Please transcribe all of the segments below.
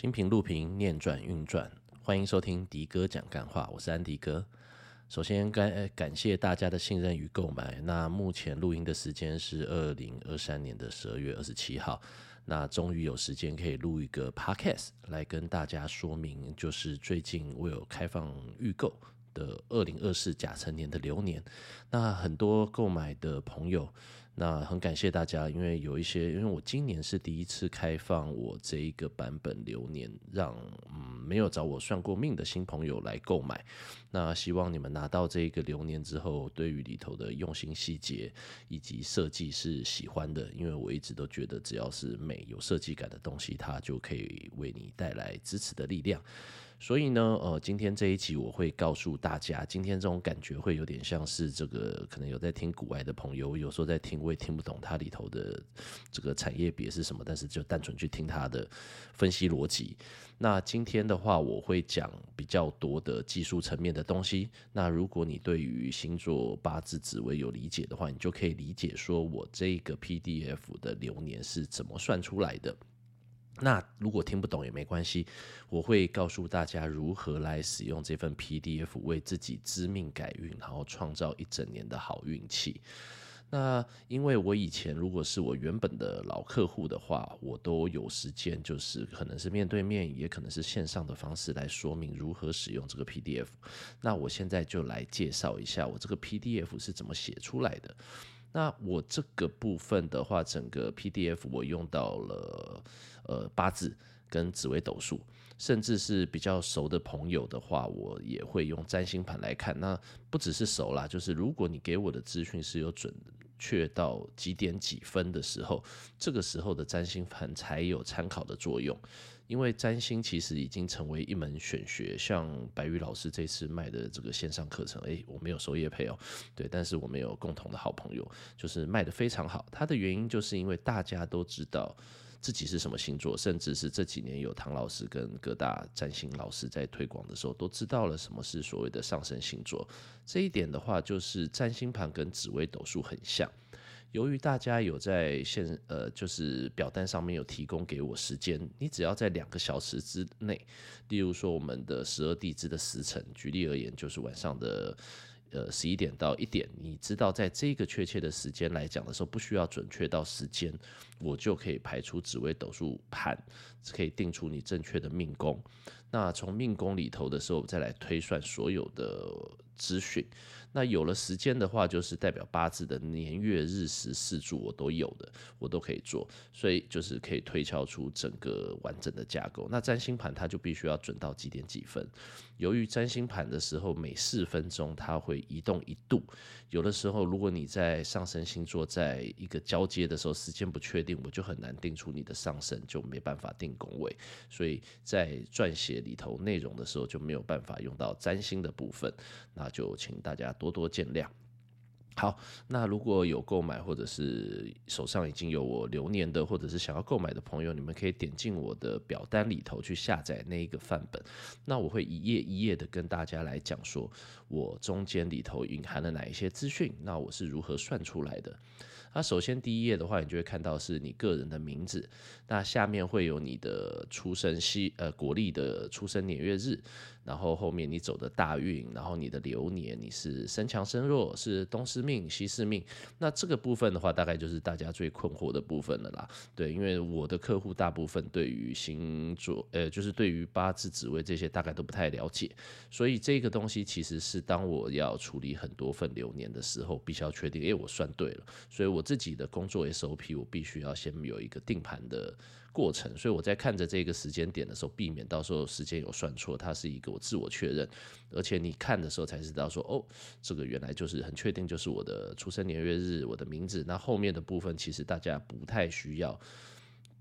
心平路平，念转运转，欢迎收听迪哥讲干话，我是安迪哥。首先感感谢大家的信任与购买。那目前录音的时间是二零二三年的十二月二十七号，那终于有时间可以录一个 podcast 来跟大家说明，就是最近我有开放预购的二零二四甲辰年的流年，那很多购买的朋友。那很感谢大家，因为有一些，因为我今年是第一次开放我这一个版本流年，让嗯没有找我算过命的新朋友来购买。那希望你们拿到这一个流年之后，对于里头的用心细节以及设计是喜欢的，因为我一直都觉得只要是美有设计感的东西，它就可以为你带来支持的力量。所以呢，呃，今天这一集我会告诉大家，今天这种感觉会有点像是这个，可能有在听股癌的朋友，有时候在听我也听不懂它里头的这个产业别是什么，但是就单纯去听它的分析逻辑。那今天的话，我会讲比较多的技术层面的东西。那如果你对于星座八字紫微有理解的话，你就可以理解说我这个 PDF 的流年是怎么算出来的。那如果听不懂也没关系，我会告诉大家如何来使用这份 PDF 为自己知命改运，然后创造一整年的好运气。那因为我以前如果是我原本的老客户的话，我都有时间，就是可能是面对面，也可能是线上的方式来说明如何使用这个 PDF。那我现在就来介绍一下我这个 PDF 是怎么写出来的。那我这个部分的话，整个 PDF 我用到了呃八字跟紫微斗数，甚至是比较熟的朋友的话，我也会用占星盘来看。那不只是熟啦，就是如果你给我的资讯是有准确到几点几分的时候，这个时候的占星盘才有参考的作用。因为占星其实已经成为一门选学，像白宇老师这次卖的这个线上课程，诶，我没有收业配哦，对，但是我们有共同的好朋友，就是卖得非常好。它的原因就是因为大家都知道自己是什么星座，甚至是这几年有唐老师跟各大占星老师在推广的时候，都知道了什么是所谓的上升星座。这一点的话，就是占星盘跟紫微斗数很像。由于大家有在线，呃，就是表单上面有提供给我时间，你只要在两个小时之内，例如说我们的十二地支的时辰，举例而言，就是晚上的。呃，十一点到一点，你知道，在这个确切的时间来讲的时候，不需要准确到时间，我就可以排出紫微斗数盘，可以定出你正确的命宫。那从命宫里头的时候，再来推算所有的资讯。那有了时间的话，就是代表八字的年月日时四柱我都有的，我都可以做，所以就是可以推敲出整个完整的架构。那占星盘它就必须要准到几点几分。由于占星盘的时候每四分钟它会移动一度，有的时候如果你在上升星座在一个交接的时候时间不确定，我就很难定出你的上升，就没办法定宫位，所以在撰写里头内容的时候就没有办法用到占星的部分，那就请大家。多多见谅。好，那如果有购买或者是手上已经有我留年的，或者是想要购买的朋友，你们可以点进我的表单里头去下载那一个范本。那我会一页一页的跟大家来讲说，我中间里头隐含了哪一些资讯，那我是如何算出来的。那首先第一页的话，你就会看到是你个人的名字，那下面会有你的出生西呃国历的出生年月日。然后后面你走的大运，然后你的流年你是身强身弱，是东四命西四命，那这个部分的话，大概就是大家最困惑的部分了啦。对，因为我的客户大部分对于星座，呃，就是对于八字、紫微这些大概都不太了解，所以这个东西其实是当我要处理很多份流年的时候，必须要确定，诶，我算对了，所以我我自己的工作 SOP，我必须要先有一个定盘的。过程，所以我在看着这个时间点的时候，避免到时候时间有算错，它是一个我自我确认，而且你看的时候才知道说，哦，这个原来就是很确定，就是我的出生年月日，我的名字。那后面的部分其实大家不太需要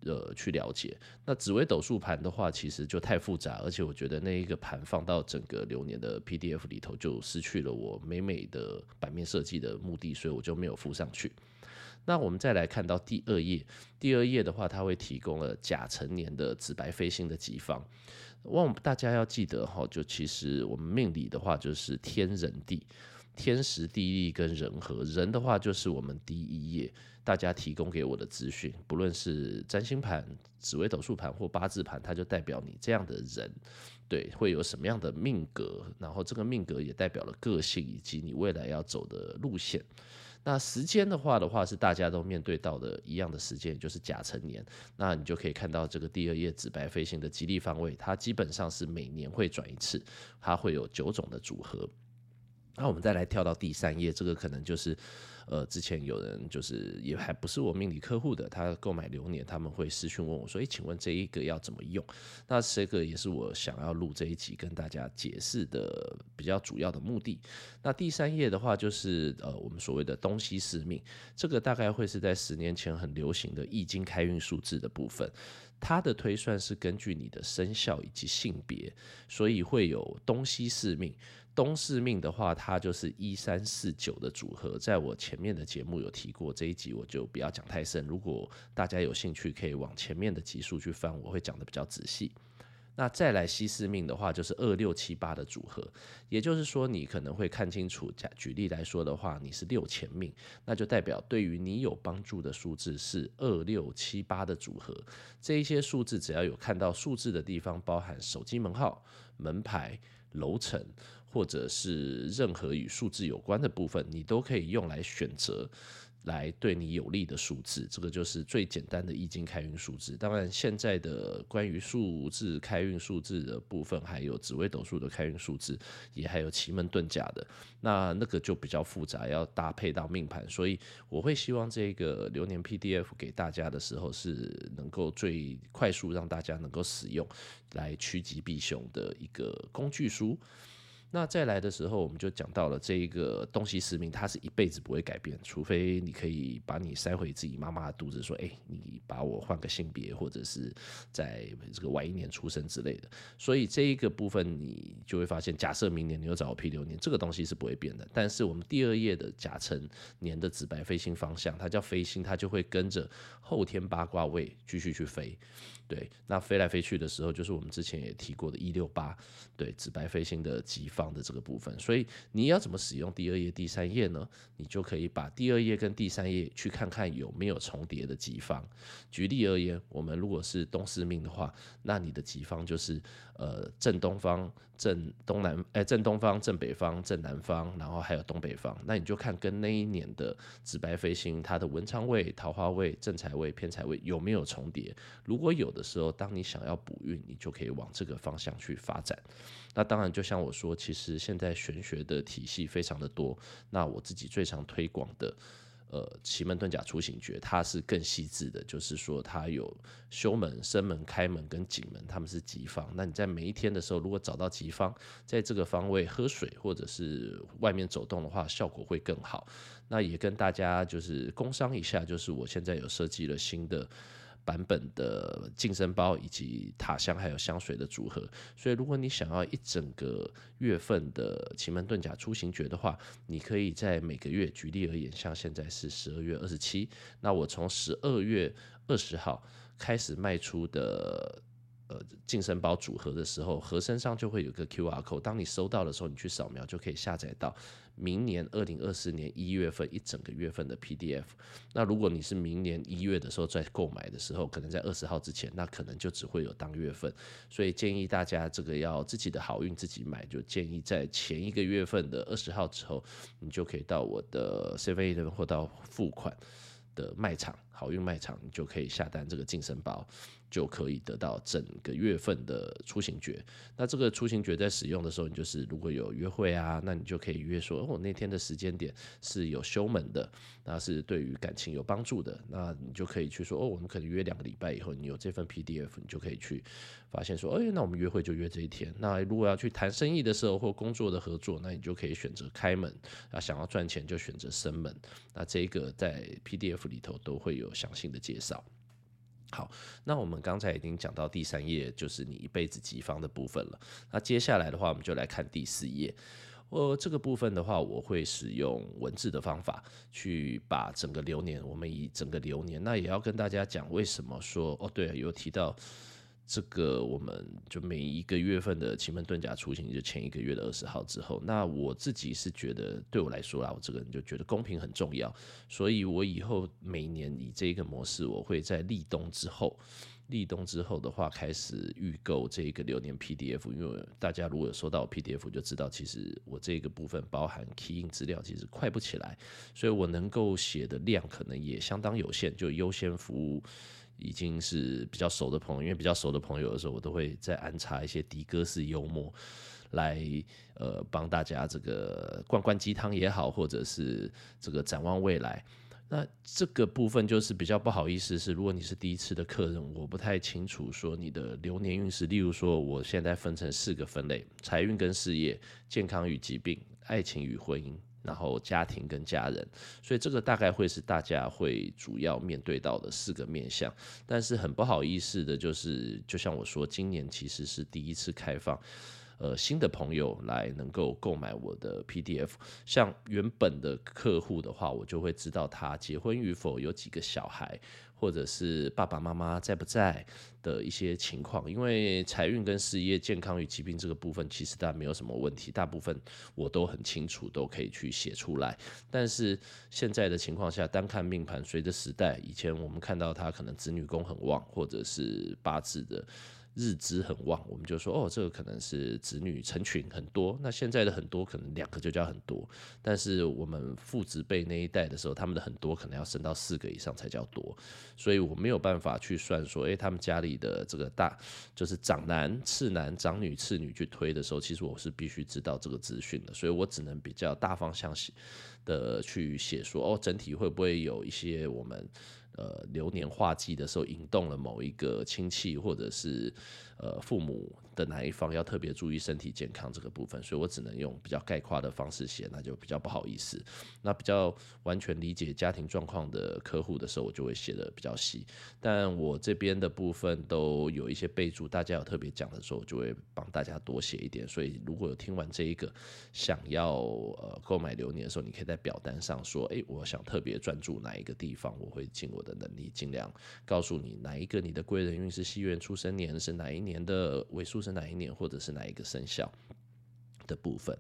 呃去了解。那紫微斗数盘的话，其实就太复杂，而且我觉得那一个盘放到整个流年的 PDF 里头，就失去了我美美的版面设计的目的，所以我就没有附上去。那我们再来看到第二页，第二页的话，它会提供了甲辰年的紫白飞星的吉方。忘大家要记得哈，就其实我们命理的话，就是天人地。天时地利跟人和。人的话就是我们第一页大家提供给我的资讯，不论是占星盘、紫微斗数盘或八字盘，它就代表你这样的人，对，会有什么样的命格，然后这个命格也代表了个性以及你未来要走的路线。那时间的话的话是大家都面对到的一样的时间，就是甲辰年。那你就可以看到这个第二页纸白飞行的吉利方位，它基本上是每年会转一次，它会有九种的组合。那我们再来跳到第三页，这个可能就是。呃，之前有人就是也还不是我命理客户的，他购买流年，他们会私讯问我说：“诶，请问这一个要怎么用？”那这个也是我想要录这一集跟大家解释的比较主要的目的。那第三页的话，就是呃，我们所谓的东西四命，这个大概会是在十年前很流行的易经开运数字的部分，它的推算是根据你的生肖以及性别，所以会有东西四命。东四命的话，它就是一三四九的组合，在我前面的节目有提过，这一集我就不要讲太深。如果大家有兴趣，可以往前面的集数去翻，我会讲得比较仔细。那再来西四命的话，就是二六七八的组合，也就是说，你可能会看清楚。假举例来说的话，你是六前命，那就代表对于你有帮助的数字是二六七八的组合。这一些数字只要有看到数字的地方，包含手机门号、门牌、楼层。或者是任何与数字有关的部分，你都可以用来选择，来对你有利的数字。这个就是最简单的易经开运数字。当然，现在的关于数字开运数字的部分，还有紫微斗数的开运数字，也还有奇门遁甲的，那那个就比较复杂，要搭配到命盘。所以我会希望这个流年 PDF 给大家的时候，是能够最快速让大家能够使用，来趋吉避凶的一个工具书。那再来的时候，我们就讲到了这一个东西四命，它是一辈子不会改变，除非你可以把你塞回自己妈妈的肚子，说，哎，你把我换个性别，或者是在这个晚一年出生之类的。所以这一个部分，你就会发现，假设明年你又找我批流年，这个东西是不会变的。但是我们第二页的甲辰年的紫白飞星方向，它叫飞星，它就会跟着后天八卦位继续去飞。对，那飞来飞去的时候，就是我们之前也提过的一六八，对，紫白飞星的吉方的这个部分。所以你要怎么使用第二页、第三页呢？你就可以把第二页跟第三页去看看有没有重叠的吉方。举例而言，我们如果是东四命的话，那你的吉方就是呃正东方、正东南，哎正东方、正北方、正南方，然后还有东北方。那你就看跟那一年的紫白飞星它的文昌位、桃花位、正财位、偏财位有没有重叠。如果有的时候，当你想要补运，你就可以往这个方向去发展。那当然，就像我说，其实现在玄学的体系非常的多。那我自己最常推广的，呃，奇门遁甲出行诀，它是更细致的，就是说它有修门、生门、开门跟景门，他们是吉方。那你在每一天的时候，如果找到吉方，在这个方位喝水或者是外面走动的话，效果会更好。那也跟大家就是工商一下，就是我现在有设计了新的。版本的净身包以及塔香还有香水的组合，所以如果你想要一整个月份的奇门遁甲出行诀的话，你可以在每个月，举例而言，像现在是十二月二十七，那我从十二月二十号开始卖出的。呃，净身包组合的时候，盒身上就会有个 QR code，当你收到的时候，你去扫描就可以下载到明年二零二四年一月份一整个月份的 PDF。那如果你是明年一月的时候再购买的时候，可能在二十号之前，那可能就只会有当月份。所以建议大家这个要自己的好运自己买，就建议在前一个月份的二十号之后，你就可以到我的 Seven Eleven 或到付款的卖场，好运卖场，你就可以下单这个净身包。就可以得到整个月份的出行诀。那这个出行诀在使用的时候，你就是如果有约会啊，那你就可以约说，哦，那天的时间点是有休门的，那是对于感情有帮助的。那你就可以去说，哦，我们可能约两个礼拜以后，你有这份 PDF，你就可以去发现说，哎，那我们约会就约这一天。那如果要去谈生意的时候或工作的合作，那你就可以选择开门。啊，想要赚钱就选择生门。那这个在 PDF 里头都会有有详细的介绍。好，那我们刚才已经讲到第三页，就是你一辈子吉方的部分了。那接下来的话，我们就来看第四页。呃，这个部分的话，我会使用文字的方法去把整个流年，我们以整个流年，那也要跟大家讲为什么说哦，对，有提到这个我们就每一个月份的奇门遁甲出行就前一个月的二十号之后，那我自己是觉得对我来说啊，我这个人就觉得公平很重要，所以我以后每年以这个模式，我会在立冬之后。立冬之后的话，开始预购这个流年 PDF，因为大家如果有收到 PDF，就知道其实我这个部分包含 key in 资料，其实快不起来，所以我能够写的量可能也相当有限，就优先服务已经是比较熟的朋友，因为比较熟的朋友的时候，我都会再安插一些迪哥式幽默来呃帮大家这个灌灌鸡汤也好，或者是这个展望未来。那这个部分就是比较不好意思，是如果你是第一次的客人，我不太清楚说你的流年运势。例如说，我现在分成四个分类：财运跟事业、健康与疾病、爱情与婚姻，然后家庭跟家人。所以这个大概会是大家会主要面对到的四个面向。但是很不好意思的就是，就像我说，今年其实是第一次开放。呃，新的朋友来能够购买我的 PDF，像原本的客户的话，我就会知道他结婚与否，有几个小孩，或者是爸爸妈妈在不在的一些情况。因为财运跟事业、健康与疾病这个部分，其实大家没有什么问题，大部分我都很清楚，都可以去写出来。但是现在的情况下，单看命盘，随着时代，以前我们看到他可能子女宫很旺，或者是八字的。日支很旺，我们就说哦，这个可能是子女成群很多。那现在的很多可能两个就叫很多，但是我们父执辈那一代的时候，他们的很多可能要生到四个以上才叫多，所以我没有办法去算说，诶，他们家里的这个大就是长男、次男、长女、次女去推的时候，其实我是必须知道这个资讯的，所以我只能比较大方向的去写说，哦，整体会不会有一些我们。呃，流年化忌的时候引动了某一个亲戚或者是呃父母的哪一方要特别注意身体健康这个部分，所以我只能用比较概括的方式写，那就比较不好意思。那比较完全理解家庭状况的客户的时候，我就会写的比较细。但我这边的部分都有一些备注，大家有特别讲的时候，我就会帮大家多写一点。所以如果有听完这一个想要呃购买流年的时候，你可以在表单上说，诶，我想特别专注哪一个地方，我会尽我的能力尽量告诉你哪一个你的贵人运是西元出生年是哪一年年的尾数是哪一年或者是哪一个生肖的部分。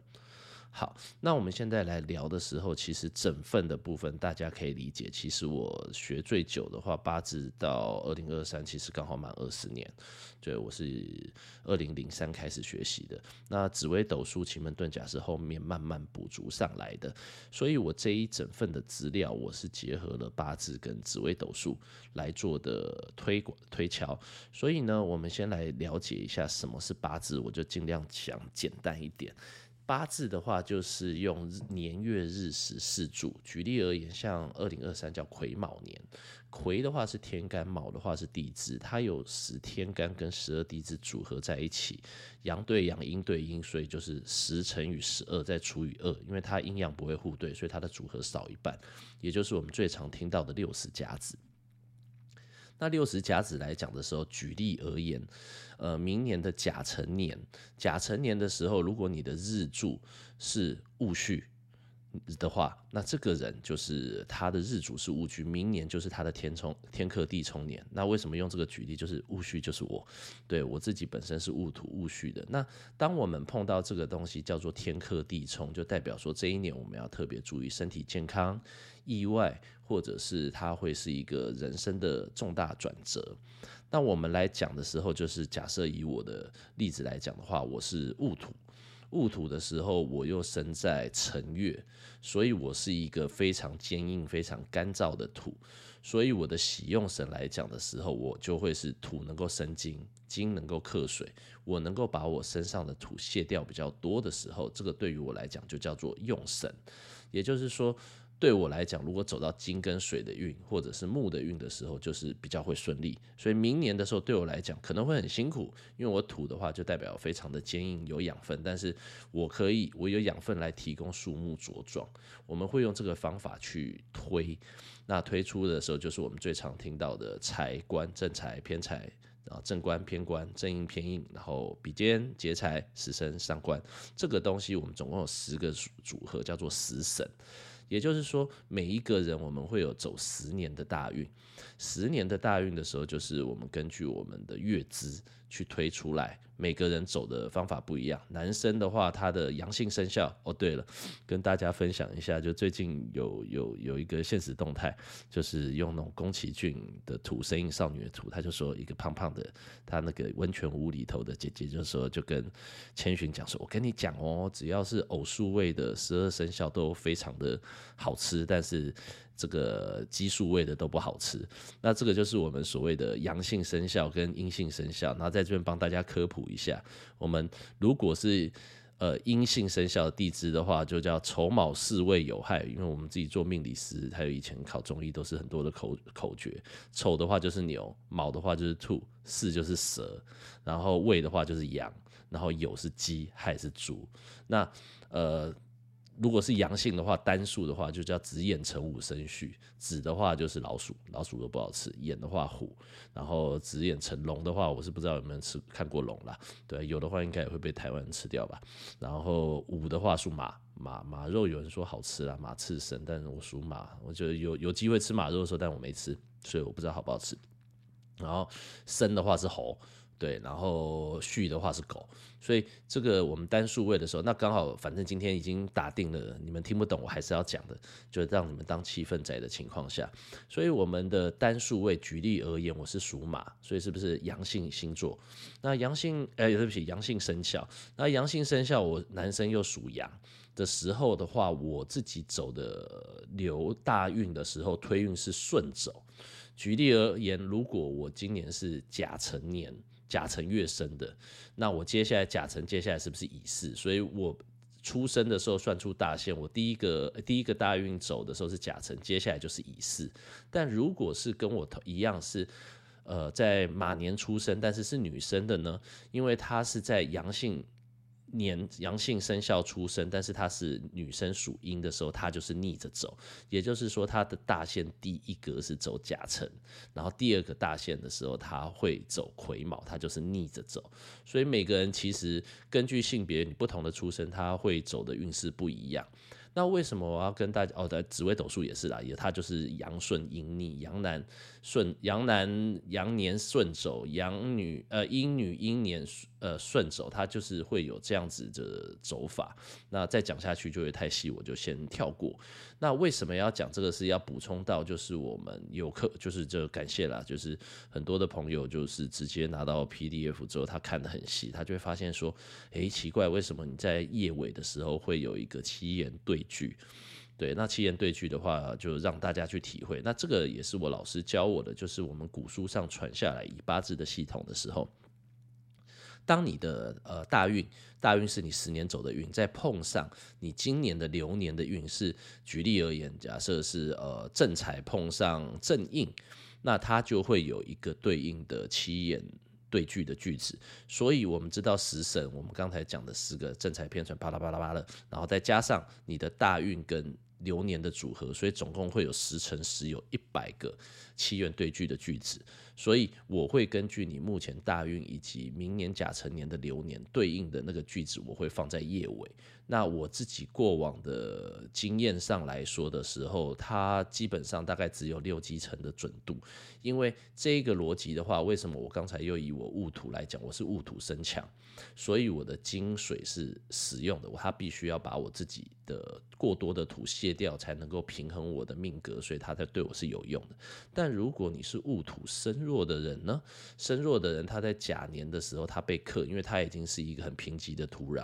好，那我们现在来聊的时候，其实整份的部分大家可以理解。其实我学最久的话，八字到二零二三，其实刚好满二十年。对，我是二零零三开始学习的。那紫微斗数、奇门遁甲是后面慢慢补足上来的。所以我这一整份的资料，我是结合了八字跟紫微斗数来做的推广推敲。所以呢，我们先来了解一下什么是八字，我就尽量讲简单一点。八字的话，就是用年月日时四柱。举例而言，像二零二三叫癸卯年，癸的话是天干，卯的话是地支，它有十天干跟十二地支组合在一起，阳对阳，阴对阴，所以就是十乘以十二再除以二，因为它阴阳不会互对，所以它的组合少一半，也就是我们最常听到的六十甲子。那六十甲子来讲的时候，举例而言，呃，明年的甲辰年，甲辰年的时候，如果你的日柱是戊戌的话，那这个人就是他的日主是戊戌，明年就是他的天冲天克地冲年。那为什么用这个举例？就是戊戌就是我，对我自己本身是戊土戊戌的。那当我们碰到这个东西叫做天克地冲，就代表说这一年我们要特别注意身体健康。意外，或者是它会是一个人生的重大转折。那我们来讲的时候，就是假设以我的例子来讲的话，我是戊土，戊土的时候我又生在辰月，所以我是一个非常坚硬、非常干燥的土。所以我的喜用神来讲的时候，我就会是土能够生金，金能够克水，我能够把我身上的土卸掉比较多的时候，这个对于我来讲就叫做用神，也就是说。对我来讲，如果走到金跟水的运，或者是木的运的时候，就是比较会顺利。所以明年的时候，对我来讲可能会很辛苦，因为我土的话就代表非常的坚硬，有养分。但是我可以，我有养分来提供树木茁壮。我们会用这个方法去推。那推出的时候，就是我们最常听到的财官、正财、偏财，啊正官、偏官、正印、偏印，然后比肩、劫财、食神、伤官。这个东西我们总共有十个组合，叫做十神。也就是说，每一个人我们会有走十年的大运，十年的大运的时候，就是我们根据我们的月支去推出来。每个人走的方法不一样。男生的话，他的阳性生肖哦，对了，跟大家分享一下，就最近有有有一个现实动态，就是用那种宫崎骏的图，神隐少女的图，他就说一个胖胖的，他那个温泉屋里头的姐姐，就说就跟千寻讲说，我跟你讲哦，只要是偶数位的十二生肖都非常的好吃，但是。这个奇数位的都不好吃，那这个就是我们所谓的阳性生肖跟阴性生肖。那在这边帮大家科普一下，我们如果是呃阴性生肖的地支的话，就叫丑卯巳未酉亥。因为我们自己做命理师，还有以前考中医都是很多的口口诀。丑的话就是牛，卯的话就是兔，巳就是蛇，然后未的话就是羊，然后酉是鸡，亥是猪。那呃。如果是阳性的话，单数的话就叫子眼成五生戌；子的话就是老鼠，老鼠都不好吃；眼的话虎，然后子眼成龙的话，我是不知道有没有吃看过龙啦。对，有的话应该也会被台湾人吃掉吧。然后五的话属马，马马肉有人说好吃啦，马刺身，但是我属马，我觉得有有机会吃马肉的时候，但我没吃，所以我不知道好不好吃。然后申的话是猴。对，然后戌的话是狗，所以这个我们单数位的时候，那刚好，反正今天已经打定了，你们听不懂，我还是要讲的，就让你们当气氛仔的情况下，所以我们的单数位，举例而言，我是属马，所以是不是阳性星座？那阳性，哎，对不起，阳性生肖，那阳性生肖，我男生又属羊的时候的话，我自己走的流大运的时候，推运是顺走。举例而言，如果我今年是甲辰年。甲辰月生的，那我接下来甲辰接下来是不是乙巳？所以我出生的时候算出大限，我第一个第一个大运走的时候是甲辰，接下来就是乙巳。但如果是跟我一样是呃在马年出生，但是是女生的呢？因为她是在阳性。年阳性生肖出生，但是她是女生属阴的时候，她就是逆着走，也就是说她的大限第一格是走甲辰，然后第二个大限的时候，她会走癸卯，她就是逆着走。所以每个人其实根据性别你不同的出生，他会走的运势不一样。那为什么我要跟大家哦？的紫微斗数也是啦，也它就是阳顺阴逆，阳男顺阳男阳年顺走，阳女呃阴女阴年呃顺手，它就是会有这样子的走法。那再讲下去就会太细，我就先跳过。那为什么要讲这个？是要补充到，就是我们有课，就是这感谢啦，就是很多的朋友就是直接拿到 PDF 之后，他看得很细，他就会发现说，哎，奇怪，为什么你在页尾的时候会有一个七言对句？对，那七言对句的话，就让大家去体会。那这个也是我老师教我的，就是我们古书上传下来以八字的系统的时候。当你的呃大运，大运是你十年走的运，再碰上你今年的流年的运势，举例而言，假设是呃正财碰上正印，那它就会有一个对应的七言对句的句子。所以我们知道十神，我们刚才讲的十个正财偏财，巴拉巴拉巴拉，然后再加上你的大运跟流年的组合，所以总共会有十乘十，有一百个七言对句的句子。所以我会根据你目前大运以及明年甲辰年的流年对应的那个句子，我会放在页尾。那我自己过往的经验上来说的时候，它基本上大概只有六七成的准度。因为这个逻辑的话，为什么我刚才又以我戊土来讲，我是戊土生强，所以我的金水是使用的，我它必须要把我自己的过多的土卸掉，才能够平衡我的命格，所以它才对我是有用的。但如果你是戊土生弱的人呢？身弱的人，他在甲年的时候，他被克，因为他已经是一个很贫瘠的土壤。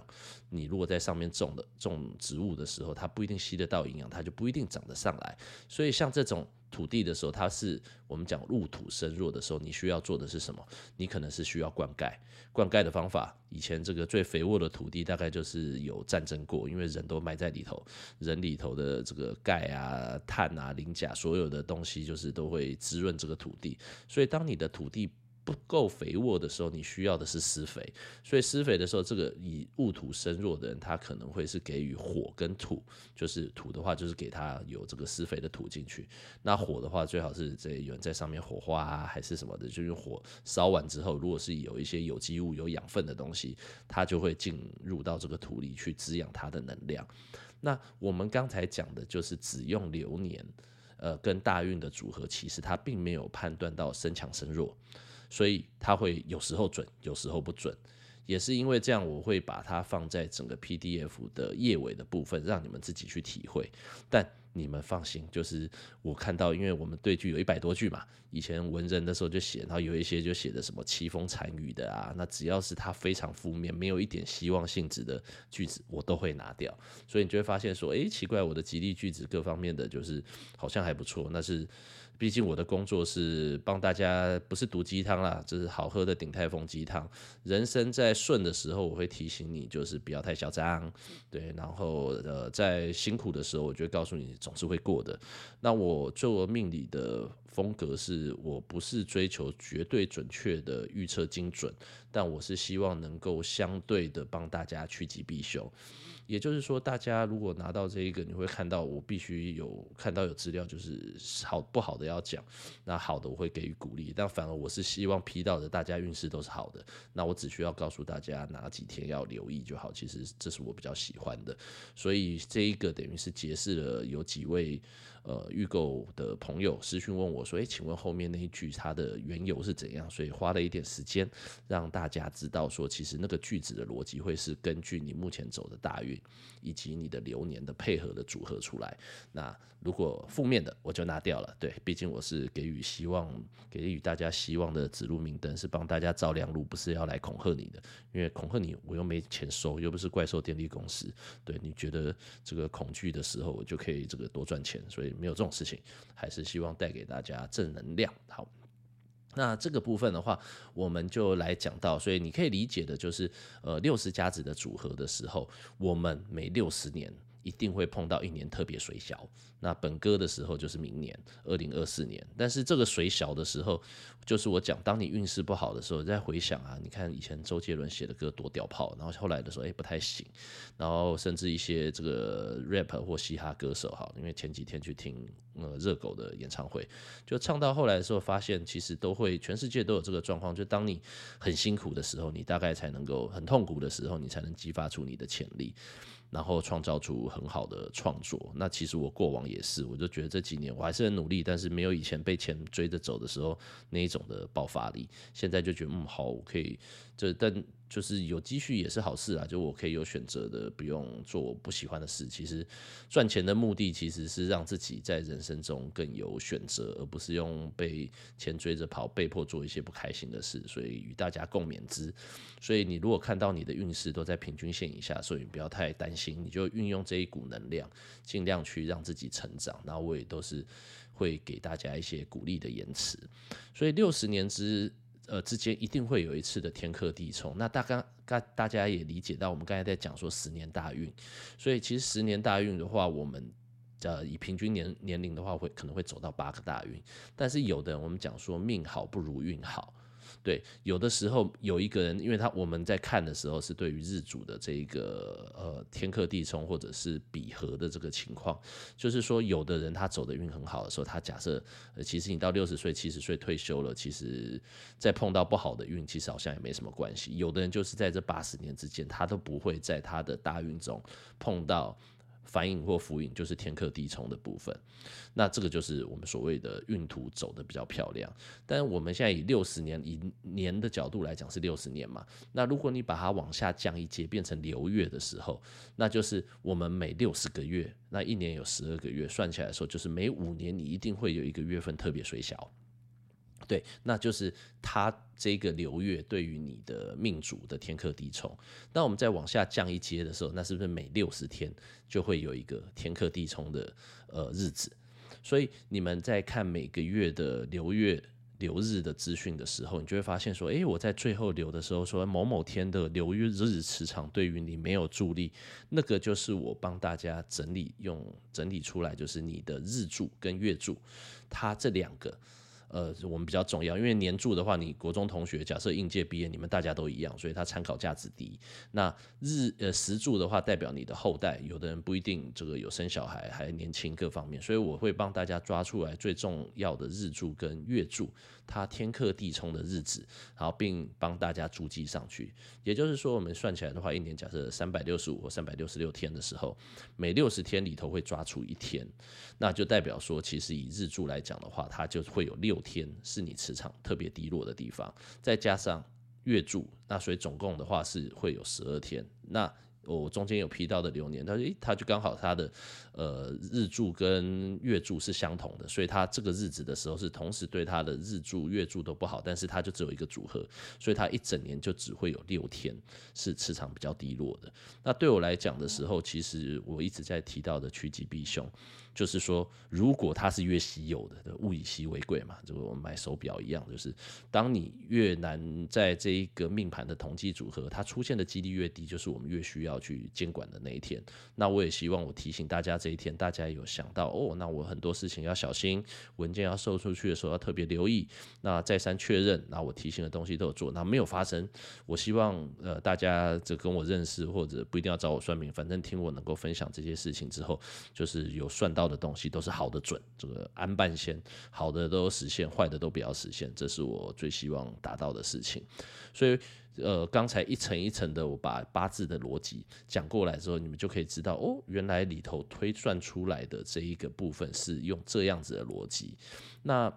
你如果在上面种的种植物的时候，它不一定吸得到营养，它就不一定长得上来。所以像这种。土地的时候，它是我们讲入土生弱的时候，你需要做的是什么？你可能是需要灌溉。灌溉的方法，以前这个最肥沃的土地大概就是有战争过，因为人都埋在里头，人里头的这个钙啊、碳啊、磷钾，所有的东西就是都会滋润这个土地。所以当你的土地不够肥沃的时候，你需要的是施肥。所以施肥的时候，这个以戊土生弱的人，他可能会是给予火跟土，就是土的话，就是给他有这个施肥的土进去。那火的话，最好是这有人在上面火化啊，还是什么的，就是火烧完之后，如果是有一些有机物、有养分的东西，它就会进入到这个土里去滋养它的能量。那我们刚才讲的就是只用流年，呃，跟大运的组合，其实它并没有判断到生强生弱。所以它会有时候准，有时候不准。也是因为这样，我会把它放在整个 PDF 的页尾的部分，让你们自己去体会。但你们放心，就是我看到，因为我们对句有一百多句嘛，以前文人的时候就写，然后有一些就写的什么凄风残雨的啊，那只要是它非常负面，没有一点希望性质的句子，我都会拿掉。所以你就会发现说，诶，奇怪，我的吉利句子各方面的就是好像还不错，那是。毕竟我的工作是帮大家，不是毒鸡汤啦，这是好喝的鼎泰丰鸡汤。人生在顺的时候，我会提醒你，就是不要太嚣张，对。然后呃，在辛苦的时候，我就会告诉你，总是会过的。那我做命理的风格是，我不是追求绝对准确的预测精准，但我是希望能够相对的帮大家趋吉避凶。也就是说，大家如果拿到这一个，你会看到我必须有看到有资料，就是好不好的要讲，那好的我会给予鼓励，但反而我是希望批到的大家运势都是好的，那我只需要告诉大家哪几天要留意就好。其实这是我比较喜欢的，所以这一个等于是解释了有几位。呃，预购的朋友私讯问我说：“诶，请问后面那一句它的缘由是怎样？”所以花了一点时间让大家知道说，其实那个句子的逻辑会是根据你目前走的大运以及你的流年的配合的组合出来。那如果负面的我就拿掉了，对，毕竟我是给予希望、给予大家希望的指路明灯，是帮大家照亮路，不是要来恐吓你的。因为恐吓你，我又没钱收，又不是怪兽电力公司。对，你觉得这个恐惧的时候，我就可以这个多赚钱，所以。没有这种事情，还是希望带给大家正能量。好，那这个部分的话，我们就来讲到，所以你可以理解的就是，呃，六十甲子的组合的时候，我们每六十年一定会碰到一年特别水小。那本歌的时候就是明年二零二四年，但是这个水小的时候，就是我讲，当你运势不好的时候，再回想啊，你看以前周杰伦写的歌多屌炮，然后后来的时候哎不太行，然后甚至一些这个 rap 或嘻哈歌手哈，因为前几天去听呃热狗的演唱会，就唱到后来的时候，发现其实都会全世界都有这个状况，就当你很辛苦的时候，你大概才能够很痛苦的时候，你才能激发出你的潜力。然后创造出很好的创作。那其实我过往也是，我就觉得这几年我还是很努力，但是没有以前被钱追着走的时候那一种的爆发力。现在就觉得嗯好，我可以这但。就是有积蓄也是好事啊，就我可以有选择的，不用做我不喜欢的事。其实赚钱的目的其实是让自己在人生中更有选择，而不是用被钱追着跑，被迫做一些不开心的事。所以与大家共勉之。所以你如果看到你的运势都在平均线以下，所以你不要太担心，你就运用这一股能量，尽量去让自己成长。然后我也都是会给大家一些鼓励的言辞。所以六十年之。呃，之间一定会有一次的天克地冲。那大概大大家也理解到，我们刚才在讲说十年大运，所以其实十年大运的话，我们呃以平均年年龄的话，会可能会走到八个大运。但是有的人我们讲说命好不如运好。对，有的时候有一个人，因为他我们在看的时候是对于日主的这一个呃天克地冲或者是比合的这个情况，就是说有的人他走的运很好的时候，他假设其实你到六十岁七十岁退休了，其实再碰到不好的运，其实好像也没什么关系。有的人就是在这八十年之间，他都不会在他的大运中碰到。反影或浮影就是天克地冲的部分，那这个就是我们所谓的运途走得比较漂亮。但我们现在以六十年以年的角度来讲是六十年嘛，那如果你把它往下降一阶变成流月的时候，那就是我们每六十个月，那一年有十二个月，算起来的时候就是每五年你一定会有一个月份特别水小。对，那就是它这个流月对于你的命主的天克地冲。那我们再往下降一阶的时候，那是不是每六十天就会有一个天克地冲的呃日子？所以你们在看每个月的流月流日的资讯的时候，你就会发现说，诶，我在最后流的时候说某某天的流月日磁场对于你没有助力，那个就是我帮大家整理用整理出来，就是你的日柱跟月柱，它这两个。呃，我们比较重要，因为年柱的话，你国中同学假设应届毕业，你们大家都一样，所以它参考价值低。那日呃时柱的话，代表你的后代，有的人不一定这个有生小孩，还年轻各方面，所以我会帮大家抓出来最重要的日柱跟月柱，它天克地冲的日子，然后并帮大家注记上去。也就是说，我们算起来的话，一年假设三百六十五或三百六十六天的时候，每六十天里头会抓出一天，那就代表说，其实以日柱来讲的话，它就会有。六天是你磁场特别低落的地方，再加上月柱，那所以总共的话是会有十二天。那我中间有批到的流年，他说，诶，他就刚好他的呃日柱跟月柱是相同的，所以他这个日子的时候是同时对他的日柱、月柱都不好，但是他就只有一个组合，所以他一整年就只会有六天是磁场比较低落的。那对我来讲的时候，其实我一直在提到的趋吉避凶。就是说，如果它是越稀有的，物以稀为贵嘛，就我们买手表一样，就是当你越难在这一个命盘的统计组合，它出现的几率越低，就是我们越需要要去监管的那一天。那我也希望我提醒大家，这一天大家有想到哦，那我很多事情要小心，文件要售出去的时候要特别留意，那再三确认，那我提醒的东西都有做，那没有发生。我希望呃大家这跟我认识或者不一定要找我算命，反正听我能够分享这些事情之后，就是有算到的东西都是好的准，这个安半仙，好的都实现，坏的都不要实现，这是我最希望达到的事情。所以，呃，刚才一层一层的我把八字的逻辑讲过来之后，你们就可以知道，哦，原来里头推算出来的这一个部分是用这样子的逻辑。那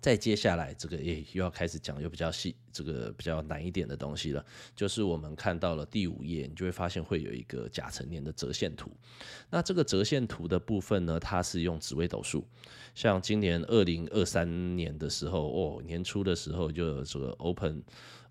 再接下来，这个也又要开始讲，又比较细，这个比较难一点的东西了。就是我们看到了第五页，你就会发现会有一个甲辰年的折线图。那这个折线图的部分呢，它是用紫微斗数。像今年二零二三年的时候，哦，年初的时候就有这个 Open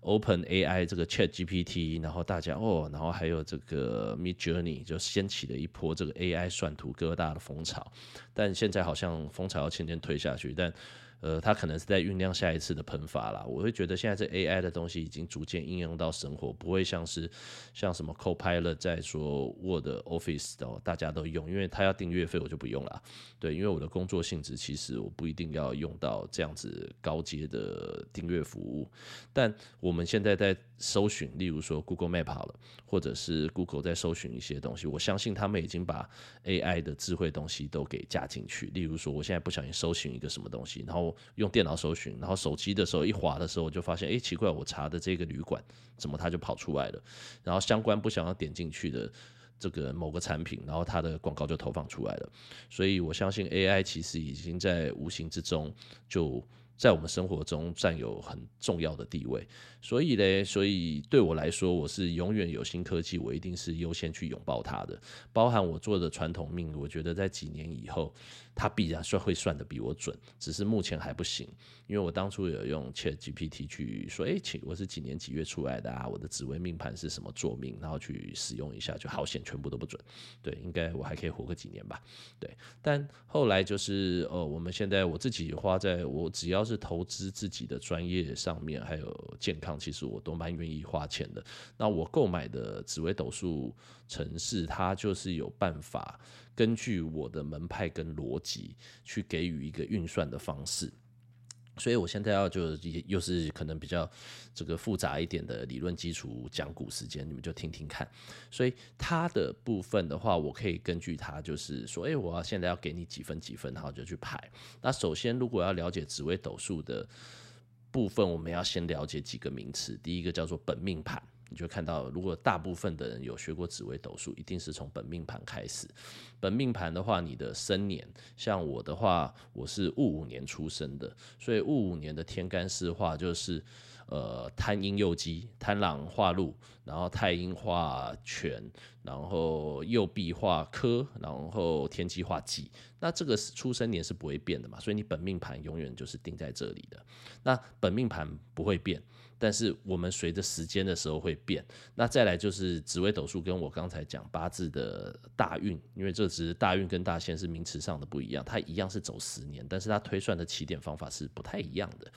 Open AI 这个 Chat GPT，然后大家哦，然后还有这个 Midjourney 就掀起了一波这个 AI 算图各大的风潮。但现在好像风潮要渐渐退下去，但呃，它可能是在酝酿下一次的喷发啦。我会觉得现在这 AI 的东西已经逐渐应用到生活，不会像是像什么 Copilot 在说 Word、Office 的大家都用，因为它要订阅费，我就不用了。对，因为我的工作性质其实我不一定要用到这样子高阶的订阅服务。但我们现在在搜寻，例如说 Google Map 好了，或者是 Google 在搜寻一些东西，我相信他们已经把 AI 的智慧东西都给加进去。例如说，我现在不小心搜寻一个什么东西，然后用电脑搜寻，然后手机的时候一滑的时候，我就发现，哎，奇怪，我查的这个旅馆怎么它就跑出来了？然后相关不想要点进去的这个某个产品，然后它的广告就投放出来了。所以我相信 AI 其实已经在无形之中就。在我们生活中占有很重要的地位，所以呢，所以对我来说，我是永远有新科技，我一定是优先去拥抱它的。包含我做的传统命，我觉得在几年以后，他必然算会算得比我准，只是目前还不行。因为我当初有用 Chat GPT 去说，哎，请我是几年几月出来的啊？我的紫微命盘是什么坐命？然后去使用一下，就好险，全部都不准。对，应该我还可以活个几年吧。对，但后来就是，哦，我们现在我自己花在我只要。是投资自己的专业上面，还有健康，其实我都蛮愿意花钱的。那我购买的紫微斗数程式，它就是有办法根据我的门派跟逻辑去给予一个运算的方式。所以，我现在要就又是可能比较这个复杂一点的理论基础讲古时间，你们就听听看。所以，它的部分的话，我可以根据它，就是说，诶，我要现在要给你几分几分，然后就去排。那首先，如果要了解紫微斗数的部分，我们要先了解几个名词。第一个叫做本命盘。你就看到，如果大部分的人有学过紫微斗数，一定是从本命盘开始。本命盘的话，你的生年，像我的话，我是戊午年出生的，所以戊午年的天干四化就是，呃，贪阴右机，贪狼化禄，然后太阴化权，然后右弼化科，然后天机化忌。那这个出生年是不会变的嘛，所以你本命盘永远就是定在这里的。那本命盘不会变。但是我们随着时间的时候会变，那再来就是紫微斗数跟我刚才讲八字的大运，因为这只是大运跟大限是名词上的不一样，它一样是走十年，但是它推算的起点方法是不太一样的，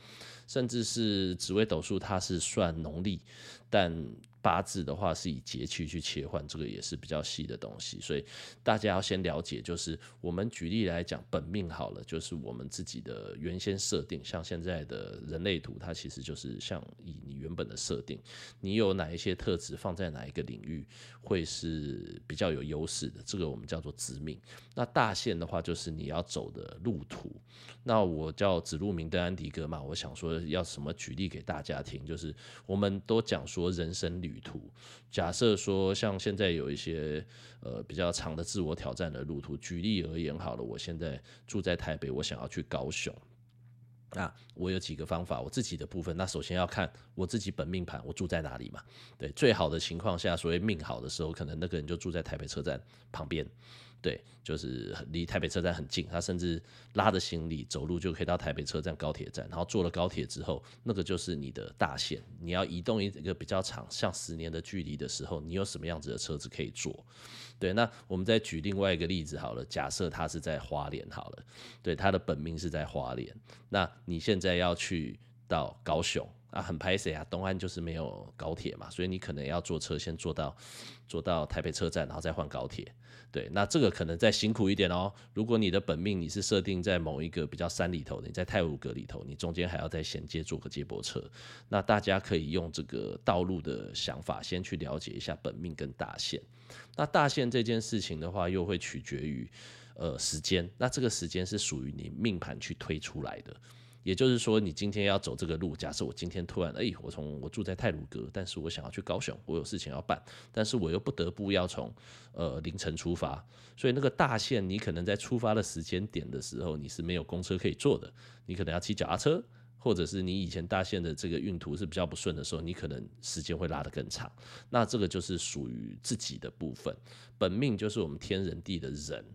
甚至是紫微斗数它是算农历，但八字的话是以节气去切换，这个也是比较细的东西，所以大家要先了解。就是我们举例来讲，本命好了，就是我们自己的原先设定，像现在的人类图，它其实就是像以你原本的设定，你有哪一些特质放在哪一个领域会是比较有优势的，这个我们叫做子命。那大限的话，就是你要走的路途。那我叫指路明灯安迪哥嘛，我想说要什么举例给大家听，就是我们都讲说人生旅途，假设说像现在有一些呃比较长的自我挑战的路途，举例而言好了，我现在住在台北，我想要去高雄。那我有几个方法，我自己的部分。那首先要看我自己本命盘，我住在哪里嘛？对，最好的情况下，所谓命好的时候，可能那个人就住在台北车站旁边。对，就是离台北车站很近，他甚至拉着行李走路就可以到台北车站高铁站，然后坐了高铁之后，那个就是你的大线。你要移动一个比较长，像十年的距离的时候，你有什么样子的车子可以坐？对，那我们再举另外一个例子好了，假设他是在花莲好了，对，他的本命是在花莲，那你现在要去到高雄。啊，很拍谁啊，东岸就是没有高铁嘛，所以你可能要坐车先坐到坐到台北车站，然后再换高铁。对，那这个可能再辛苦一点哦。如果你的本命你是设定在某一个比较山里头的，你在太鲁阁里头，你中间还要再衔接坐个接驳车。那大家可以用这个道路的想法，先去了解一下本命跟大限。那大限这件事情的话，又会取决于呃时间。那这个时间是属于你命盘去推出来的。也就是说，你今天要走这个路，假设我今天突然，哎、我从我住在泰鲁阁，但是我想要去高雄，我有事情要办，但是我又不得不要从呃凌晨出发，所以那个大线，你可能在出发的时间点的时候，你是没有公车可以坐的，你可能要骑脚踏车。或者是你以前大限的这个运途是比较不顺的时候，你可能时间会拉得更长。那这个就是属于自己的部分，本命就是我们天人地的人。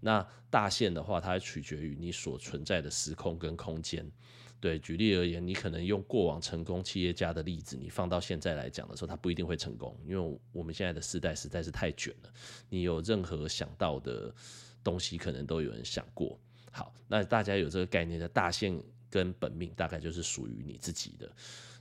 那大限的话，它取决于你所存在的时空跟空间。对，举例而言，你可能用过往成功企业家的例子，你放到现在来讲的时候，它不一定会成功，因为我们现在的时代实在是太卷了。你有任何想到的东西，可能都有人想过。好，那大家有这个概念的大限。跟本命大概就是属于你自己的，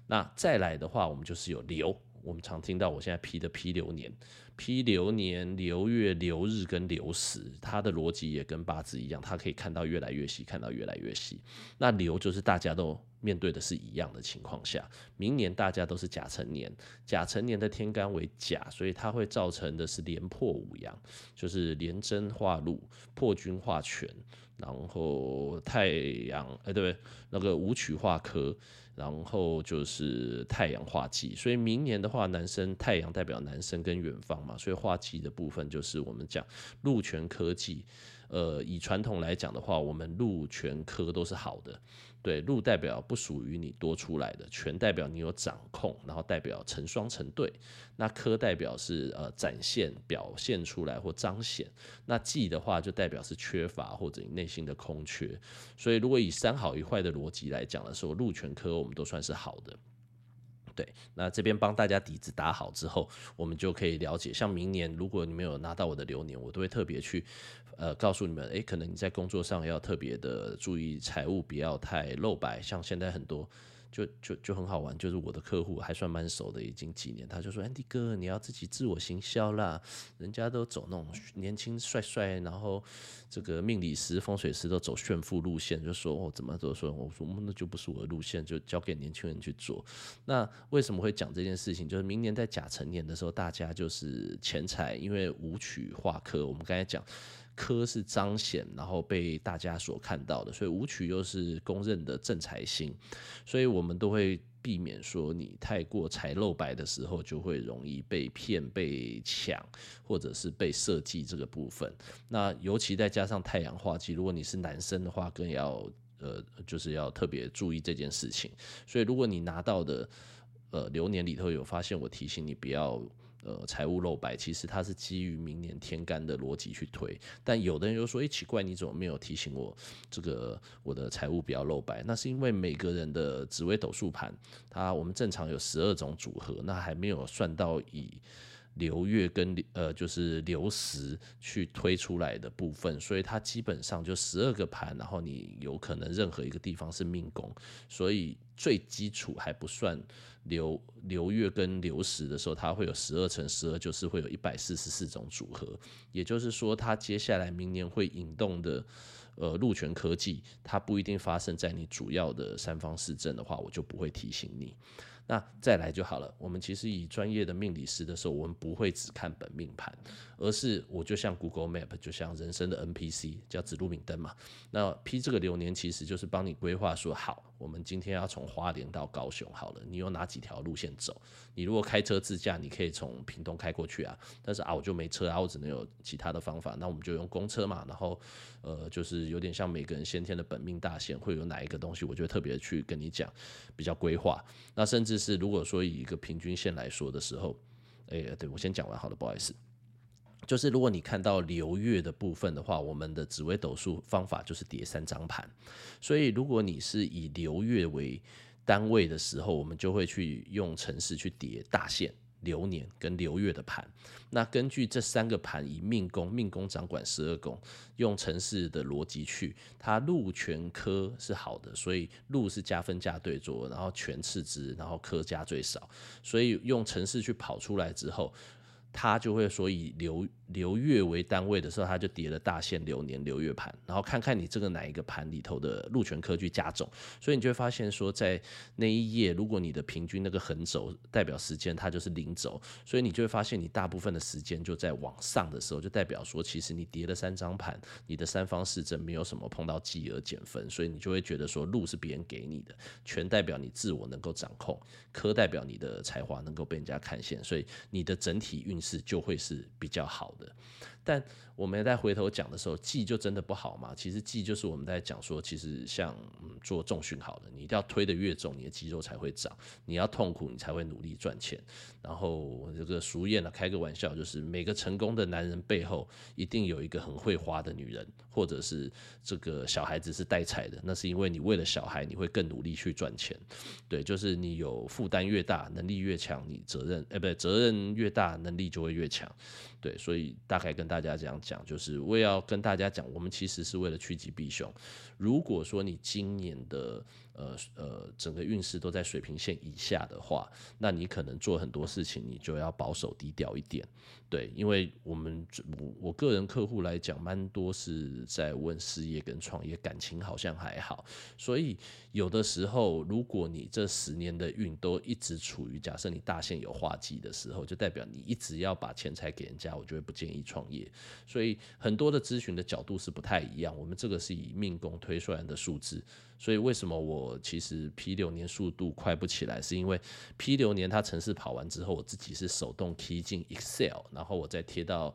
那再来的话，我们就是有流，我们常听到我现在批的批流年、批流年、流月、流日跟流时，它的逻辑也跟八字一样，它可以看到越来越细，看到越来越细。那流就是大家都面对的是一样的情况下，明年大家都是甲辰年，甲辰年的天干为甲，所以它会造成的是连破五阳，就是连贞化禄，破军化权。然后太阳，哎，对不对？那个武曲化科，然后就是太阳化忌，所以明年的话，男生太阳代表男生跟远方嘛，所以化忌的部分就是我们讲禄权科技。呃，以传统来讲的话，我们禄权科都是好的。对，禄代表不属于你多出来的，权代表你有掌控，然后代表成双成对。那科代表是呃展现、表现出来或彰显。那忌的话就代表是缺乏或者你内心的空缺。所以如果以三好一坏的逻辑来讲的时候，禄权科我们都算是好的。对，那这边帮大家底子打好之后，我们就可以了解，像明年如果你们有拿到我的流年，我都会特别去，呃，告诉你们，诶，可能你在工作上要特别的注意财务，不要太露白，像现在很多。就就就很好玩，就是我的客户还算蛮熟的，已经几年，他就说：“Andy 哥，你要自己自我行销啦，人家都走那种年轻帅帅，然后这个命理师、风水师都走炫富路线，就说哦怎么都说，我说那就不是我的路线，就交给年轻人去做。那为什么会讲这件事情？就是明年在甲辰年的时候，大家就是钱财，因为武曲化科，我们刚才讲。”科是彰显，然后被大家所看到的，所以舞曲又是公认的正财星，所以我们都会避免说你太过财露白的时候，就会容易被骗、被抢，或者是被设计这个部分。那尤其再加上太阳化忌，如果你是男生的话，更要呃，就是要特别注意这件事情。所以如果你拿到的呃流年里头有发现，我提醒你不要。呃，财务漏白，其实它是基于明年天干的逻辑去推，但有的人就说，哎、奇怪，你怎么没有提醒我这个我的财务比较漏白？那是因为每个人的紫微斗数盘，它我们正常有十二种组合，那还没有算到以流月跟呃就是流时去推出来的部分，所以它基本上就十二个盘，然后你有可能任何一个地方是命宫，所以最基础还不算。流流月跟流时的时候，它会有十二乘十二，就是会有一百四十四种组合。也就是说，它接下来明年会引动的，呃，禄权科技，它不一定发生在你主要的三方四正的话，我就不会提醒你。那再来就好了。我们其实以专业的命理师的时候，我们不会只看本命盘，而是我就像 Google Map，就像人生的 NPC，叫指路明灯嘛。那批这个流年，其实就是帮你规划说好。我们今天要从花莲到高雄，好了，你有哪几条路线走？你如果开车自驾，你可以从屏东开过去啊。但是啊，我就没车啊，我只能有其他的方法。那我们就用公车嘛。然后，呃，就是有点像每个人先天的本命大线，会有哪一个东西，我就特别去跟你讲，比较规划。那甚至是如果说以一个平均线来说的时候，哎、对，我先讲完好了，不好意思。就是如果你看到流月的部分的话，我们的紫微斗数方法就是叠三张盘。所以如果你是以流月为单位的时候，我们就会去用城市去叠大限、流年跟流月的盘。那根据这三个盘，以命宫，命宫掌管十二宫，用城市的逻辑去，它禄全科是好的，所以禄是加分加对坐，然后全次之，然后科加最少，所以用城市去跑出来之后。他就会所以留流月为单位的时候，它就叠了大限流年流月盘，然后看看你这个哪一个盘里头的禄权科去加总，所以你就会发现说，在那一页，如果你的平均那个横轴代表时间，它就是零轴，所以你就会发现你大部分的时间就在往上的时候，就代表说其实你叠了三张盘，你的三方四正没有什么碰到忌而减分，所以你就会觉得说禄是别人给你的，权代表你自我能够掌控，科代表你的才华能够被人家看见，所以你的整体运。势就会是比较好的，的。但我们在回头讲的时候，记就真的不好吗？其实记就是我们在讲说，其实像嗯做重训好的，你一定要推得越重，你的肌肉才会长；你要痛苦，你才会努力赚钱。然后这个俗谚呢，开个玩笑，就是每个成功的男人背后一定有一个很会花的女人，或者是这个小孩子是带财的，那是因为你为了小孩，你会更努力去赚钱。对，就是你有负担越大，能力越强，你责任哎，不对，责任越大，能力就会越强。对，所以大概跟大家这样讲，就是我也要跟大家讲，我们其实是为了趋吉避凶。如果说你今年的呃呃整个运势都在水平线以下的话，那你可能做很多事情，你就要保守低调一点。对，因为我们我我个人客户来讲，蛮多是在问事业跟创业，感情好像还好。所以有的时候，如果你这十年的运都一直处于假设你大限有化忌的时候，就代表你一直要把钱财给人家，我就会不建议创业。所以很多的咨询的角度是不太一样。我们这个是以命宫推出来的数字，所以为什么我其实 P 流年速度快不起来，是因为 P 流年它程式跑完之后，我自己是手动 key 进 Excel，然然后我再贴到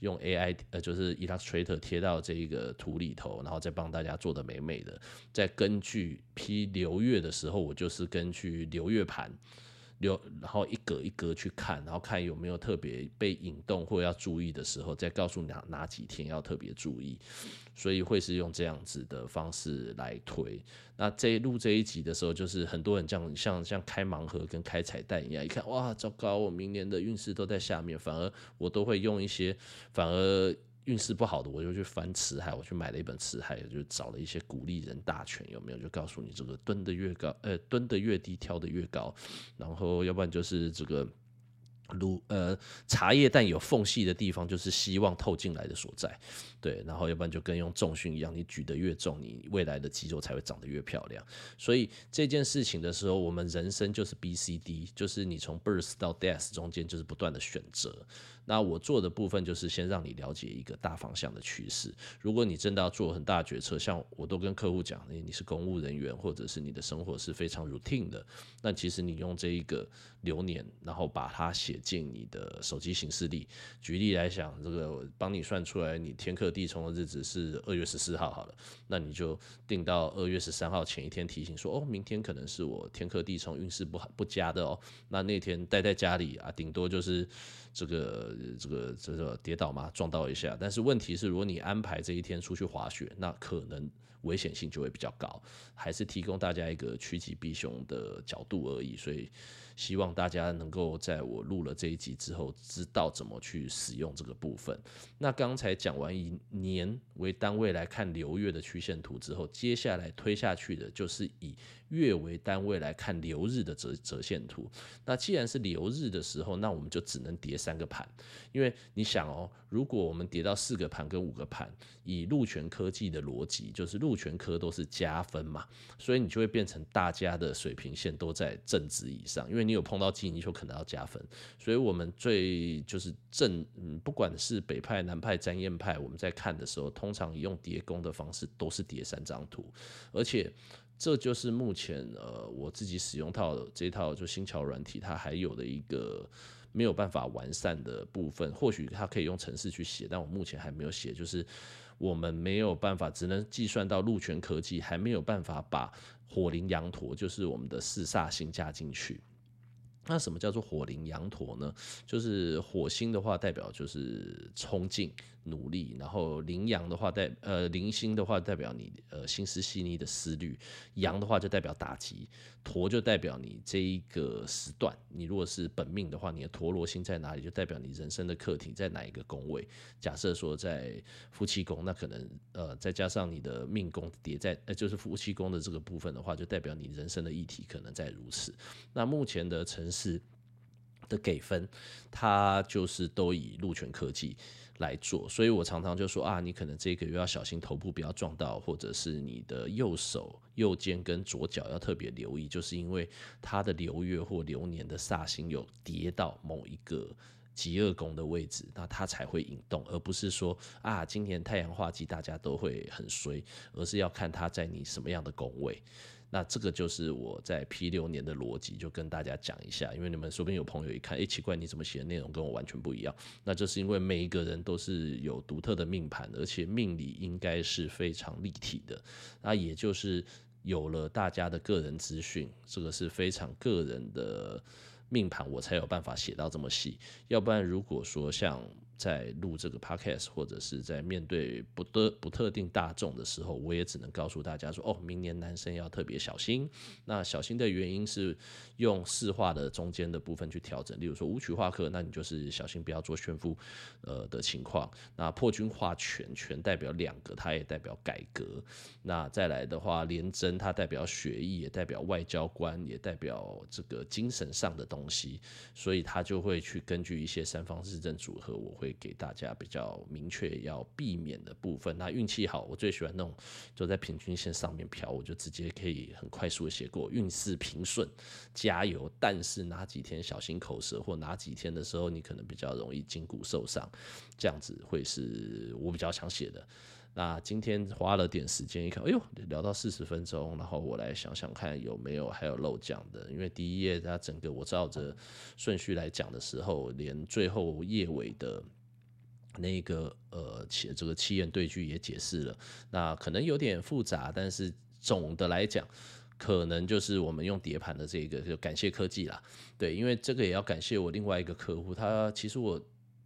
用 AI 呃，就是 Illustrator 贴到这个图里头，然后再帮大家做的美美的。再根据批流月的时候，我就是根据流月盘流，然后一格一格去看，然后看有没有特别被引动或要注意的时候，再告诉哪哪几天要特别注意。所以会是用这样子的方式来推。那这录这一集的时候，就是很多人这样像像开盲盒跟开彩蛋一样，一看哇，糟糕，我明年的运势都在下面，反而我都会用一些反而运势不好的，我就去翻辞海，我去买了一本辞海，就找了一些鼓励人大全有没有？就告诉你这个蹲得越高，呃，蹲得越低，挑得越高，然后要不然就是这个。如呃茶叶蛋有缝隙的地方，就是希望透进来的所在，对，然后要不然就跟用重训一样，你举得越重，你未来的肌肉才会长得越漂亮。所以这件事情的时候，我们人生就是 B C D，就是你从 birth 到 death 中间就是不断的选择。那我做的部分就是先让你了解一个大方向的趋势。如果你真的要做很大决策，像我都跟客户讲，你你是公务人员，或者是你的生活是非常 routine 的，那其实你用这一个流年，然后把它写进你的手机行事历。举例来讲，这个帮你算出来，你天克地冲的日子是二月十四号好了，那你就定到二月十三号前一天提醒说，哦，明天可能是我天克地冲运势不好不佳的哦。那那天待在家里啊，顶多就是。这个这个这个跌倒嘛，撞到一下。但是问题是，如果你安排这一天出去滑雪，那可能危险性就会比较高。还是提供大家一个趋吉避凶的角度而已。所以希望大家能够在我录了这一集之后，知道怎么去使用这个部分。那刚才讲完以年为单位来看流月的曲线图之后，接下来推下去的就是以。月为单位来看流日的折折线图，那既然是流日的时候，那我们就只能叠三个盘，因为你想哦，如果我们叠到四个盘跟五个盘，以陆权科技的逻辑，就是陆权科都是加分嘛，所以你就会变成大家的水平线都在正值以上，因为你有碰到忌，你就可能要加分，所以我们最就是正，嗯，不管是北派、南派、占验派，我们在看的时候，通常用叠宫的方式都是叠三张图，而且。这就是目前呃我自己使用套的这套就新桥软体，它还有的一个没有办法完善的部分。或许它可以用程式去写，但我目前还没有写，就是我们没有办法，只能计算到禄权科技，还没有办法把火灵羊驼，就是我们的四煞星加进去。那什么叫做火灵羊驼呢？就是火星的话，代表就是冲劲。努力，然后羚羊的话代呃灵星的话代表你呃心思细腻的思虑，羊的话就代表打击，陀就代表你这一个时段，你如果是本命的话，你的陀螺星在哪里，就代表你人生的课题在哪一个宫位。假设说在夫妻宫，那可能呃再加上你的命宫叠在呃就是夫妻宫的这个部分的话，就代表你人生的议题可能在如此。那目前的城市是的给分，他就是都以禄权科技来做，所以我常常就说啊，你可能这个月要小心头部不要撞到，或者是你的右手、右肩跟左脚要特别留意，就是因为他的流月或流年的煞星有叠到某一个极恶宫的位置，那它才会引动，而不是说啊，今年太阳化忌大家都会很衰，而是要看它在你什么样的宫位。那这个就是我在 P 六年的逻辑，就跟大家讲一下，因为你们说不定有朋友一看，哎，奇怪，你怎么写的内容跟我完全不一样？那就是因为每一个人都是有独特的命盘，而且命理应该是非常立体的。那也就是有了大家的个人资讯，这个是非常个人的命盘，我才有办法写到这么细。要不然，如果说像在录这个 podcast 或者是在面对不特不特定大众的时候，我也只能告诉大家说：哦，明年男生要特别小心。那小心的原因是用四化的中间的部分去调整。例如说武曲化课，那你就是小心不要做炫富呃的情况。那破军化权，权代表两个，它也代表改革。那再来的话，廉贞它代表学艺，也代表外交官，也代表这个精神上的东西，所以它就会去根据一些三方四正组合，我会。给大家比较明确要避免的部分。那运气好，我最喜欢那种就在平均线上面飘，我就直接可以很快速的写过运势平顺，加油。但是哪几天小心口舌，或哪几天的时候你可能比较容易筋骨受伤，这样子会是我比较想写的。那今天花了点时间一看，哎呦，聊到四十分钟，然后我来想想看有没有还有漏讲的，因为第一页它整个我照着顺序来讲的时候，连最后页尾的。那个呃，企这个七言对句也解释了，那可能有点复杂，但是总的来讲，可能就是我们用叠盘的这个，就感谢科技啦，对，因为这个也要感谢我另外一个客户，他其实我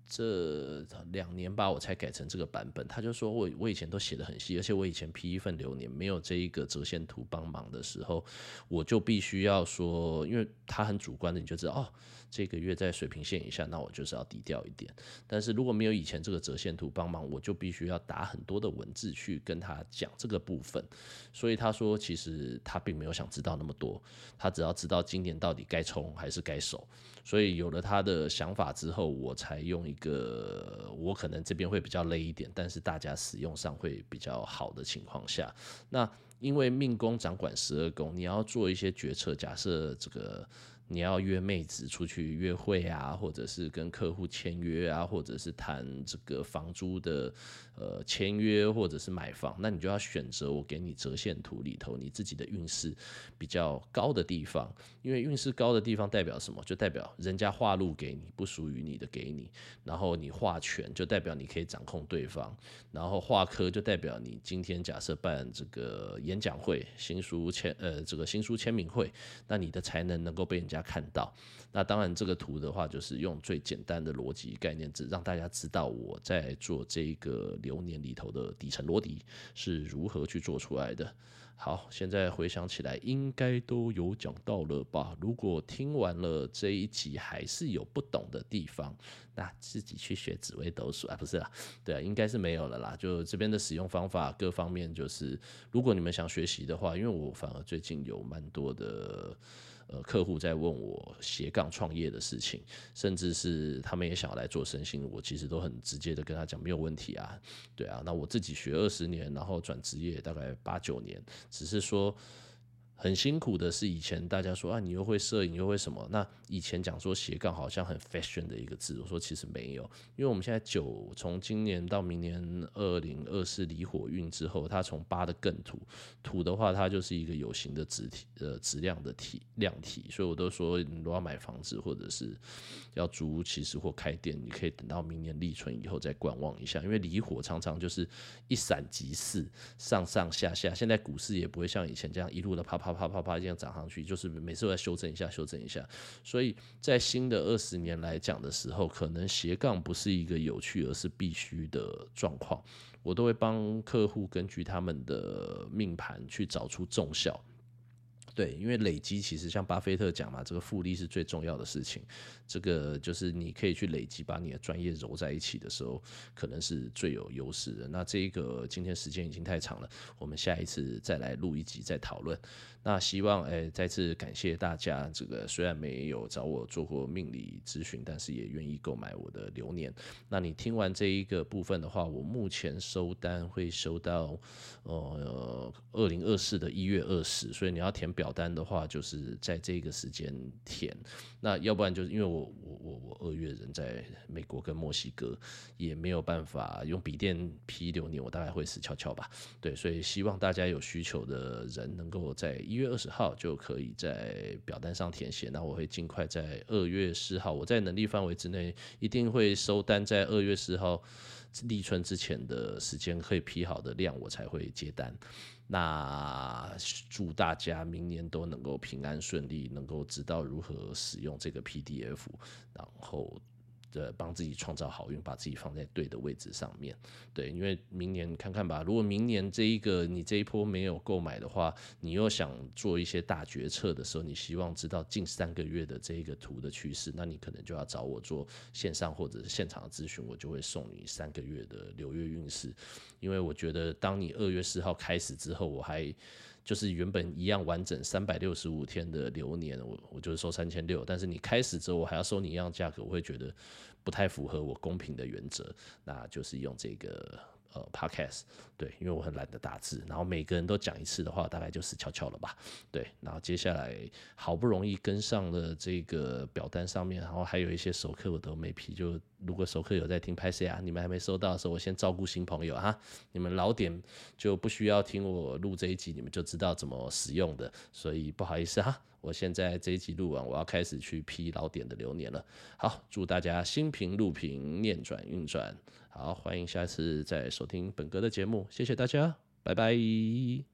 这两年吧，我才改成这个版本，他就说我我以前都写得很细，而且我以前批一份流年没有这一个折线图帮忙的时候，我就必须要说，因为他很主观的，你就知道哦。这个月在水平线以下，那我就是要低调一点。但是如果没有以前这个折线图帮忙，我就必须要打很多的文字去跟他讲这个部分。所以他说，其实他并没有想知道那么多，他只要知道今年到底该冲还是该守。所以有了他的想法之后，我才用一个我可能这边会比较累一点，但是大家使用上会比较好的情况下，那因为命宫掌管十二宫，你要做一些决策。假设这个。你要约妹子出去约会啊，或者是跟客户签约啊，或者是谈这个房租的呃签约，或者是买房，那你就要选择我给你折线图里头你自己的运势比较高的地方，因为运势高的地方代表什么？就代表人家画禄给你，不属于你的给你，然后你画权就代表你可以掌控对方，然后画科就代表你今天假设办这个演讲会、新书签呃这个新书签名会，那你的才能能够被人。大家看到，那当然这个图的话，就是用最简单的逻辑概念，只让大家知道我在做这个流年里头的底层逻辑是如何去做出来的。好，现在回想起来，应该都有讲到了吧？如果听完了这一集还是有不懂的地方，那自己去学紫微斗数啊，不是啦，对啊，应该是没有了啦。就这边的使用方法各方面，就是如果你们想学习的话，因为我反而最近有蛮多的。呃，客户在问我斜杠创业的事情，甚至是他们也想要来做身心，我其实都很直接的跟他讲没有问题啊，对啊，那我自己学二十年，然后转职业大概八九年，只是说很辛苦的是，以前大家说啊，你又会摄影又会什么？那以前讲说斜杠好像很 fashion 的一个字，我说其实没有，因为我们现在九从今年到明年二零二四离火运之后，它从八的艮土土的话，它就是一个有形的质体呃质量的体量体，所以我都说你如果要买房子或者是要租其实或开店，你可以等到明年立春以后再观望一下，因为离火常常就是一闪即逝，上上下下，现在股市也不会像以前这样一路的啪啪。啪啪啪啪这样涨上去，就是每次都在修正一下，修正一下。所以在新的二十年来讲的时候，可能斜杠不是一个有趣，而是必须的状况。我都会帮客户根据他们的命盘去找出重效。对，因为累积其实像巴菲特讲嘛，这个复利是最重要的事情。这个就是你可以去累积，把你的专业揉在一起的时候，可能是最有优势的。那这一个今天时间已经太长了，我们下一次再来录一集再讨论。那希望诶再次感谢大家，这个虽然没有找我做过命理咨询，但是也愿意购买我的流年。那你听完这一个部分的话，我目前收单会收到呃二零二四的一月二十，所以你要填表单的话，就是在这个时间填。那要不然就是因为我。我我我二月人在美国跟墨西哥，也没有办法用笔电批流年，我大概会死翘翘吧。对，所以希望大家有需求的人能够在一月二十号就可以在表单上填写，那我会尽快在二月四号，我在能力范围之内一定会收单，在二月四号立春之前的时间可以批好的量，我才会接单。那祝大家明年都能够平安顺利，能够知道如何使用这个 PDF，然后。对，帮自己创造好运，把自己放在对的位置上面。对，因为明年看看吧。如果明年这一个你这一波没有购买的话，你又想做一些大决策的时候，你希望知道近三个月的这一个图的趋势，那你可能就要找我做线上或者是现场的咨询，我就会送你三个月的流月运势。因为我觉得，当你二月四号开始之后，我还。就是原本一样完整三百六十五天的流年，我我就是收三千六，但是你开始之后我还要收你一样价格，我会觉得不太符合我公平的原则，那就是用这个。呃，Podcast 对，因为我很懒得打字，然后每个人都讲一次的话，大概就死翘翘了吧。对，然后接下来好不容易跟上了这个表单上面，然后还有一些熟客我都没批。就如果熟客有在听拍谢啊，你们还没收到的时候，我先照顾新朋友哈。你们老点就不需要听我录这一集，你们就知道怎么使用的。所以不好意思哈，我现在这一集录完，我要开始去批老点的流年了。好，祝大家心平路平，念转运转。好，欢迎下次再收听本哥的节目，谢谢大家，拜拜。